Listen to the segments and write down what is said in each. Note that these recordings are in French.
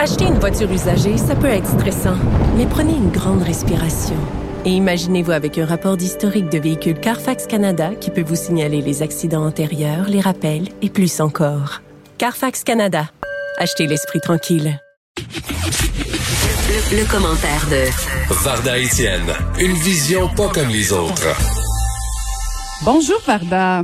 Acheter une voiture usagée, ça peut être stressant, mais prenez une grande respiration. Et imaginez-vous avec un rapport d'historique de véhicule Carfax Canada qui peut vous signaler les accidents antérieurs, les rappels et plus encore. Carfax Canada. Achetez l'esprit tranquille. Le, commentaire de Varda Etienne, une vision pas comme les autres. Bonjour Varda.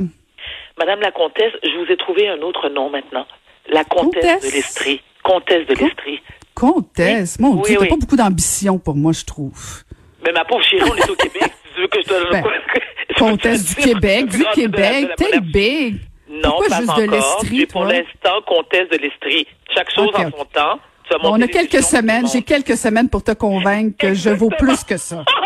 Madame la comtesse, je vous ai trouvé un autre nom maintenant. La comtesse, de l'Estrie. Comtesse de l'Estrie. Comtesse, mon Dieu, t'as pas beaucoup d'ambition pour moi, je trouve. Mais ma pauvre chérie, on est au Québec. tu veux que je te ben, Comtesse du Québec, du Québec, t'es big. Non, pas, juste de l'Estrie. pour l'instant comtesse de l'Estrie. Chaque chose en son temps. on a quelques semaines, j'ai quelques semaines pour te convaincre que je vaux plus que ça.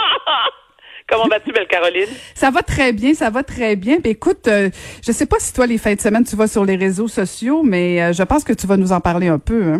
Comment vas-tu, belle Caroline? Ça va très bien, ça va très bien. Ben, écoute, euh, je sais pas si toi, les fins de semaine, tu vas sur les réseaux sociaux, mais euh, je pense que tu vas nous en parler un peu. Hein?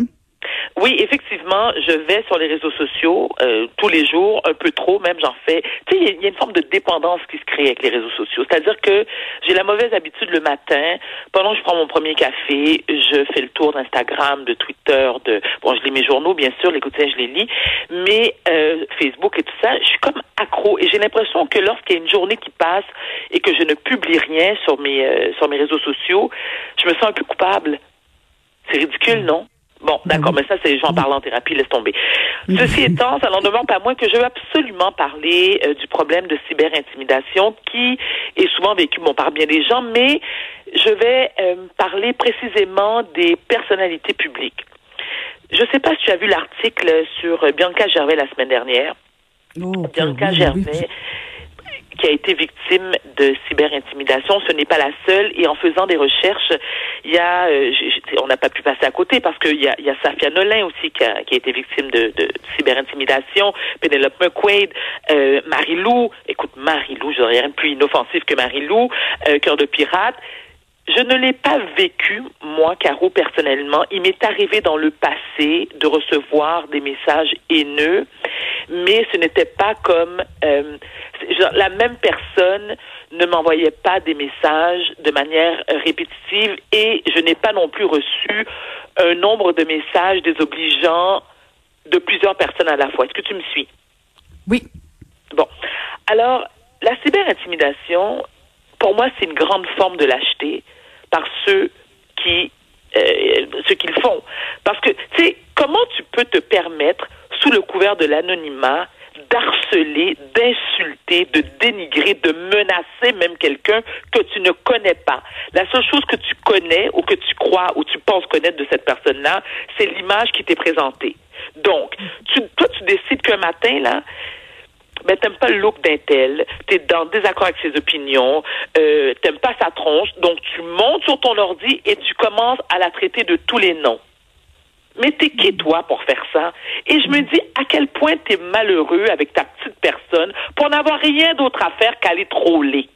Oui, effectivement, je vais sur les réseaux sociaux euh, tous les jours, un peu trop, même j'en fais. Tu sais, il y, a une forme de dépendance qui se crée avec les réseaux sociaux. C'est-à-dire que j'ai la mauvaise habitude le matin, pendant que je prends mon premier café, je fais le tour d'Instagram, de Twitter, de bon, je lis mes journaux, bien sûr, les quotidiens, je les lis, mais euh, Facebook et tout ça, je suis comme accro et j'ai l'impression que lorsqu'il y a une journée qui passe et que je ne publie rien sur mes euh, sur mes réseaux sociaux, je me sens un peu coupable. C'est ridicule, non? Bon, d'accord, mais ça, c'est j'en parle en thérapie, laisse tomber. Ceci étant, ça n'en demande pas moins que je veux absolument parler euh, du problème de cyberintimidation qui est souvent vécu bon, par bien des gens, mais je vais euh, parler précisément des personnalités publiques. Je ne sais pas si tu as vu l'article sur Bianca Gervais la semaine dernière. Oh, Bianca Gervais qui a été victime de cyberintimidation. Ce n'est pas la seule. Et en faisant des recherches, il y a, euh, on n'a pas pu passer à côté parce qu'il y a, il y a Safia Nolin aussi qui a, qui a été victime de, de cyberintimidation, Penelope McQuaid, euh, Marie-Lou. Écoute, Marie-Lou, j'aurais rien de plus inoffensif que Marie-Lou, euh, Cœur de pirate. Je ne l'ai pas vécu, moi, Caro, personnellement. Il m'est arrivé dans le passé de recevoir des messages haineux, mais ce n'était pas comme euh, la même personne ne m'envoyait pas des messages de manière répétitive et je n'ai pas non plus reçu un nombre de messages désobligeants de plusieurs personnes à la fois. Est-ce que tu me suis? Oui. Bon. Alors, la cyberintimidation, pour moi, c'est une grande forme de lâcheté par ceux qui euh, ce qu'ils font. Parce que, tu sais, comment tu peux te permettre, sous le couvert de l'anonymat, d'harceler, d'insulter, de dénigrer, de menacer même quelqu'un que tu ne connais pas. La seule chose que tu connais ou que tu crois ou tu penses connaître de cette personne-là, c'est l'image qui t'est présentée. Donc, tu, toi, tu décides qu'un matin, là, ben t'aimes pas le look d'un tel, t'es dans désaccord avec ses opinions, euh, t'aimes pas sa tronche, donc tu montes sur ton ordi et tu commences à la traiter de tous les noms. Mais t'es qui toi pour faire ça? Et je me dis à quel point t'es malheureux avec ta petite personne pour n'avoir rien d'autre à faire qu'aller troller.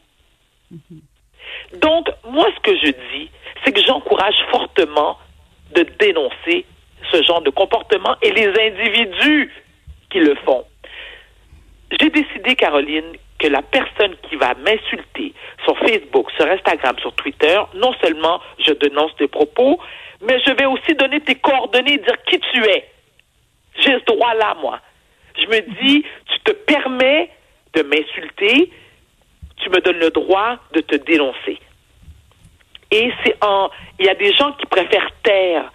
Donc, moi, ce que je dis, c'est que j'encourage fortement de dénoncer ce genre de comportement et les individus qui le font. J'ai décidé, Caroline, que la personne qui va m'insulter sur Facebook, sur Instagram, sur Twitter, non seulement je dénonce tes propos, mais je vais aussi donner tes coordonnées et dire qui tu es. J'ai ce droit-là, moi. Je me dis, tu te permets de m'insulter, tu me donnes le droit de te dénoncer. Et c'est en, il y a des gens qui préfèrent taire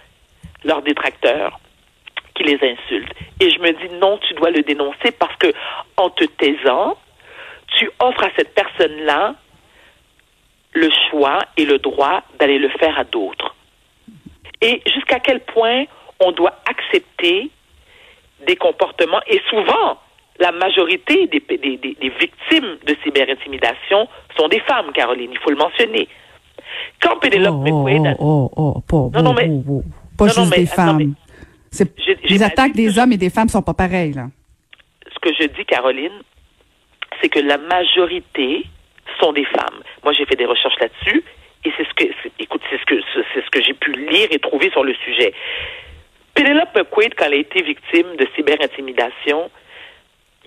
leurs détracteurs qui les insultent. Et je me dis non, tu dois le dénoncer parce que en te taisant, tu offres à cette personne-là le choix et le droit d'aller le faire à d'autres. Et jusqu'à quel point on doit accepter des comportements et souvent la majorité des, des, des, victimes de cyberintimidation sont des femmes, Caroline, il faut le mentionner. Quand Pénélope oh, McQuaid... Oh, oh, oh, oh, non, non, mais, pas juste des femmes les attaques des hommes et des femmes sont pas pareilles, là. Ce que je dis, Caroline, c'est que la majorité sont des femmes. Moi, j'ai fait des recherches là-dessus et c'est ce que, écoute, c'est ce que, c'est ce que j'ai pu lire et trouver sur le sujet. Penelope McQuaid, quand elle a été victime de cyberintimidation,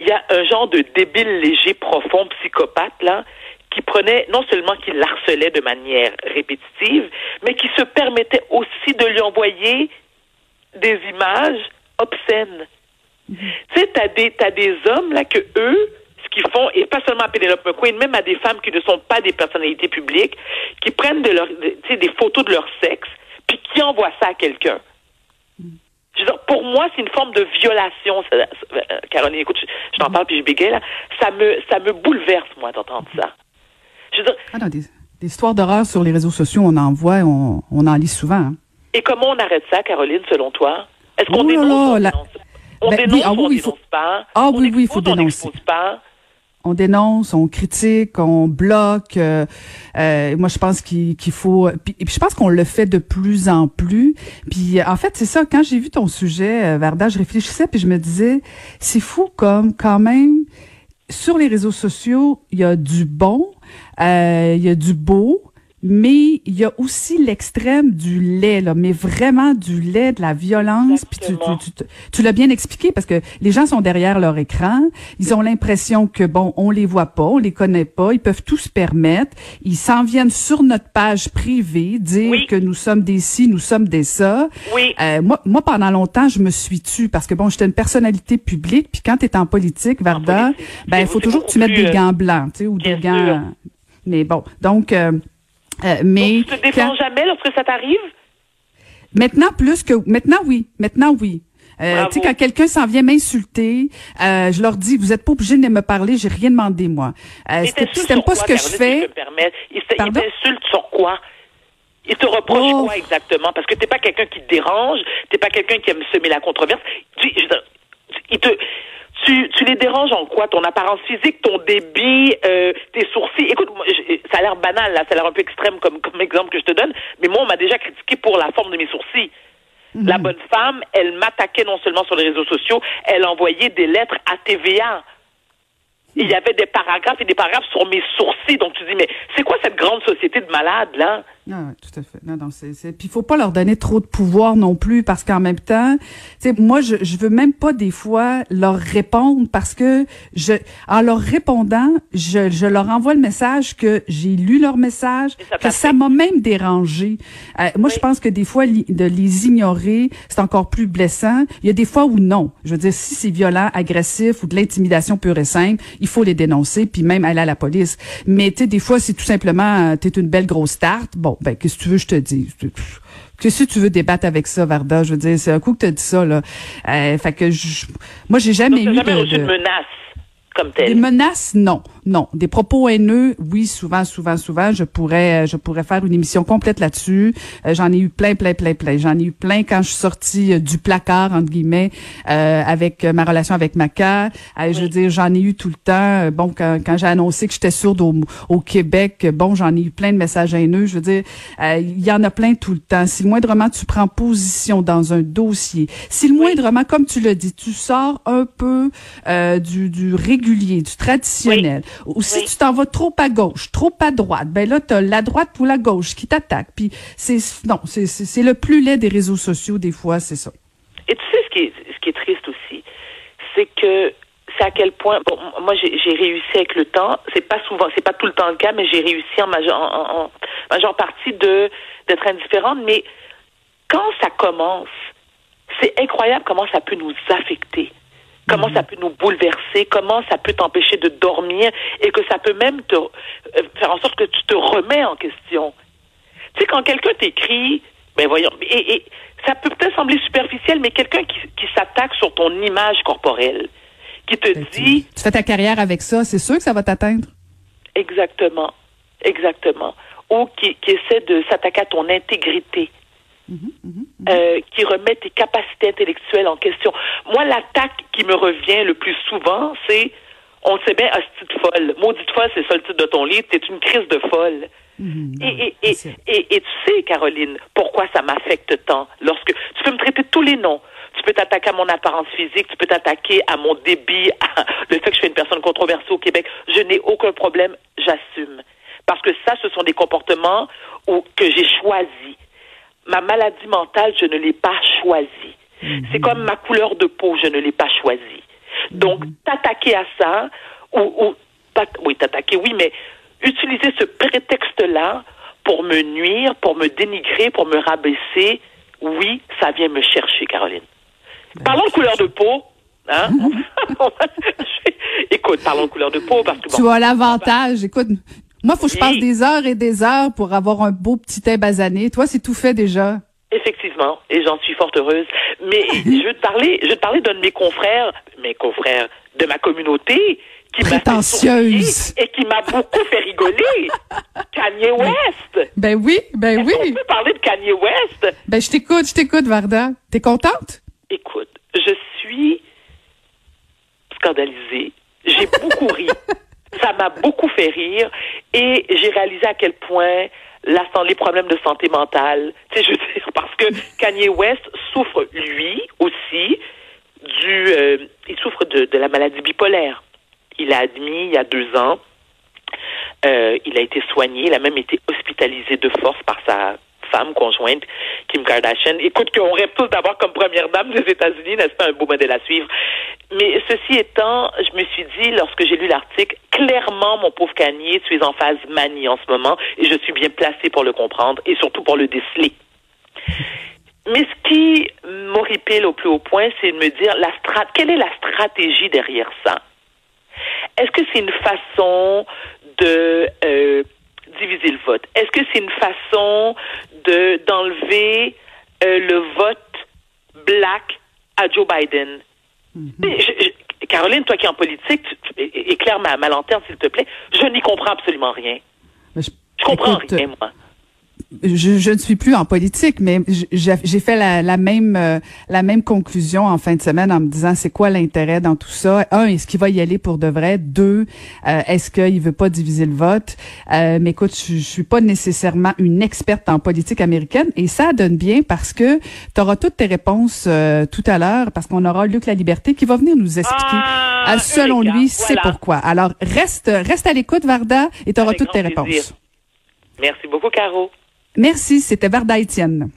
il y a un genre de débile léger, profond, psychopathe, là, qui prenait, non seulement qui l'harcelait de manière répétitive, mais qui se permettait aussi de lui envoyer des images obscènes. Tu sais, t'as des, t'as des hommes, là, que eux, qu'ils font, et pas seulement à Penelope McQueen, même à des femmes qui ne sont pas des personnalités publiques, qui prennent de leur, des photos de leur sexe, puis qui envoient ça à quelqu'un. Je veux dire, pour moi, c'est une forme de violation. ça- ça- euh, Caroline, écoute, je, je t'en parle puis je bégaye, là. Ça me, ça me bouleverse, moi, d'entendre ça. Je veux dire, Ah non, des, des histoires d'horreur sur les réseaux sociaux, on en voit, on, on en lit souvent. hein. et comment on arrête ça, Caroline, selon toi? Est-ce qu'on Oh dénonce on la- dénonce? On Ben oui, dénonce ah ou on oui, il faut- dénonce pas? Ah On oui, oui, il faut on dénoncer. pas? On dénonce, on critique, on bloque. euh, euh, moi, je pense qu'il faut. Puis, puis, je pense qu'on le fait de plus en plus. Puis, en fait, c'est ça. Quand j'ai vu ton sujet, euh, Varda, je réfléchissais puis je me disais, c'est fou comme quand même. Sur les réseaux sociaux, il y a du bon, euh, il y a du beau, mais il y a aussi l'extrême du lait, là, mais vraiment du lait, de la violence. Puis tu, tu, tu, tu l'as bien expliqué parce que les gens sont derrière leur écran. Ils ont l'impression que bon, on les voit pas, on les connaît pas, ils peuvent tout se permettre. Ils s'en viennent sur notre page privée dire Oui. que nous sommes des ci, nous sommes des ça. Oui. Euh, moi, moi, pendant longtemps, je me suis tue parce que bon, j'étais une personnalité publique. Puis quand tu es en politique, Varda, politique, ben il faut toujours que tu mettes des euh, gants blancs, tu sais, ou des gants. Mais bon, donc. euh, euh, mais Donc, tu te défends quand- jamais lorsque ça t'arrive? Maintenant plus que maintenant oui, maintenant oui. Euh, tu sais quand quelqu'un s'en vient m'insulter, euh, je leur dis vous êtes pas obligé de me parler, j'ai rien demandé moi. Euh, si t'aimes pas quoi, ce que je si fais, je peux me permettre? Il te- il Pardon? t'insulte sur quoi? Il te reproche Oh. quoi exactement? Parce que t'es pas quelqu'un qui te dérange, t'es pas quelqu'un qui aime semer la controverse. Tu, je te, tu, tu les déranges en quoi? Ton apparence physique, ton débit, euh, tes sourcils? Écoute, moi, ça a l'air banal, là, ça a l'air un peu extrême comme, comme exemple que je te donne, mais moi, on m'a déjà critiqué pour la forme de mes sourcils. La bonne femme, elle m'attaquait non seulement sur les réseaux sociaux, elle envoyait des lettres à TVA. Il y avait des paragraphes et des paragraphes sur mes sourcils. Donc tu dis, mais c'est quoi cette grande société de malades, là? Ah ouais, tout à fait. Non, non, c'est, c'est... Puis il faut pas leur donner trop de pouvoir non plus parce qu'en même temps, tu sais, moi, je, je veux même pas des fois leur répondre parce que je, en leur répondant, je, je leur envoie le message que j'ai lu leur message, ça que ça m'a même dérangé. Euh, moi, je Oui. pense que des fois, li- de les ignorer, c'est encore plus blessant. Il y a des fois où non. Je veux dire, si c'est violent, agressif ou de l'intimidation pure et simple, il faut les dénoncer puis même aller à la police. Mais tu sais, des fois, c'est tout simplement, euh, t'es une belle grosse tarte. Bon, ben, qu'est-ce que tu veux, que je te dis. Que si tu veux débattre avec ça, Varda, je veux dire, c'est un coup que t'as dit ça, là. Euh, fait que je, moi, j'ai jamais tu eu jamais de- de menace comme des telle. menaces, non, non. Des propos haineux, oui, souvent, souvent, souvent. Je pourrais, euh, je pourrais faire une émission complète là-dessus. Euh, j'en ai eu plein, plein, plein, plein. J'en ai eu plein quand je suis sortie euh, du placard entre guillemets euh, avec ma relation avec Maca. Euh, Je veux dire, j'en ai eu tout le temps. Bon, quand, quand j'ai annoncé que j'étais sourde au, au Québec, bon, j'en ai eu plein de messages haineux. Je veux dire, il y en a plein tout le temps. Si le moindrement tu prends position dans un dossier, si le moindrement, comme tu l'as dit, tu sors un peu du, du régulier, du traditionnel, ou si Oui. tu t'en vas trop à gauche, trop à droite, ben là, t'as la droite ou la gauche qui t'attaque. Puis c'est non, c'est le plus laid des réseaux sociaux des fois, c'est ça. Et tu sais ce qui est, ce qui est triste aussi, c'est que c'est à quel point bon moi j'ai réussi avec le temps c'est pas souvent c'est pas tout le temps le cas mais j'ai réussi en majeure en- en majeure partie de d'être indifférente mais quand ça commence c'est incroyable comment ça peut nous affecter comment ça peut nous bouleverser comment ça peut t'empêcher de dormir et que ça peut même te euh, faire en sorte que tu te remets en question. Tu sais, quand quelqu'un t'écrit, ben voyons, et, et ça peut peut-être sembler superficiel, mais quelqu'un qui, qui s'attaque sur ton image corporelle, qui te dit Tu fais ta carrière avec ça, c'est sûr que ça va t'atteindre. exactement, exactement, ou qui, qui essaie de s'attaquer à ton intégrité, euh, qui remet tes capacités intellectuelles en question. Moi, l'attaque qui me revient le plus souvent, c'est on sait bien, hostie de folle. Maudite folle, c'est ça le titre de ton livre. T'es une crise de folle. Et, et, et, c'est- et, et tu sais, Caroline, pourquoi ça m'affecte tant? Lorsque tu peux me traiter de tous les noms. Tu peux t'attaquer à mon apparence physique, tu peux t'attaquer à mon débit, à le fait que je suis une personne controversée au Québec. Je n'ai aucun problème, j'assume. Parce que ça, ce sont des comportements où, que j'ai choisis. Ma maladie mentale, je ne l'ai pas choisie. C'est comme ma couleur de peau, je ne l'ai pas choisie. Donc, t'attaquer à ça, ou, ou pas- oui, t'attaquer, oui, mais utiliser ce prétexte-là pour me nuire, pour me dénigrer, pour me rabaisser, oui, ça vient me chercher, Caroline. Parlons de couleur de peau. Hein? Écoute, parlons de couleur de peau parce que bon, Tu as l'avantage. Écoute, moi, faut que je passe des heures et des heures pour avoir un beau petit thé basané. Toi, c'est tout fait déjà. Effectivement, et j'en suis fort heureuse. Mais je veux te parler, je veux te parler d'un de mes confrères, mes confrères de ma communauté, qui m'a et qui m'a beaucoup fait rigoler. Kanye West. Ben oui, ben oui. peut parler de Kanye West? Ben je t'écoute, je t'écoute, Varda. T'es contente? Écoute, je suis scandalisée. J'ai beaucoup ri. Ça m'a beaucoup fait rire et j'ai réalisé à quel point les problèmes de santé mentale, tu sais, je veux dire, parce que Kanye West souffre, lui aussi, du, euh, il souffre de, de la maladie bipolaire. Il a admis il y a deux ans, euh, il a été soigné, il a même été hospitalisé de force par sa femme conjointe, Kim Kardashian. Écoute, qu'on rêve tous d'avoir comme première dame des États-Unis, n'est-ce pas? Un beau modèle à suivre? Mais ceci étant, je me suis dit, lorsque j'ai lu l'article, clairement, mon pauvre Kanye, tu es en phase manie en ce moment, et je suis bien placée pour le comprendre, et surtout pour le déceler. Mais ce qui m'horripile au plus haut point, c'est de me dire, la strat quelle est la stratégie derrière ça? Est-ce que c'est une façon de euh, diviser le vote? Est-ce que c'est une façon de d'enlever euh, le vote black à Joe Biden? Je- je- Caroline, toi qui es en politique, tu- éclaire ma, ma lanterne, s'il te plaît. Je n'y comprends absolument rien. Je- Je comprends écoute, rien, moi. Je, je ne suis plus en politique, mais j'ai j'ai fait la, la même euh, la même conclusion en fin de semaine en me disant c'est quoi l'intérêt dans tout ça? Un, est-ce qu'il va y aller pour de vrai? Deux, euh, est-ce qu'il veut pas diviser le vote? Euh, Mais écoute, je, je suis pas nécessairement une experte en politique américaine et ça donne bien parce que tu auras toutes tes réponses euh, tout à l'heure parce qu'on aura Luc La Liberté qui va venir nous expliquer. Ah, euh, selon Eureka, lui, c'est voilà. pourquoi. Alors reste reste à l'écoute Varda et tu auras Avec toutes tes réponses. plaisir. Merci beaucoup, Caro. Merci, c'était Varda Étienne.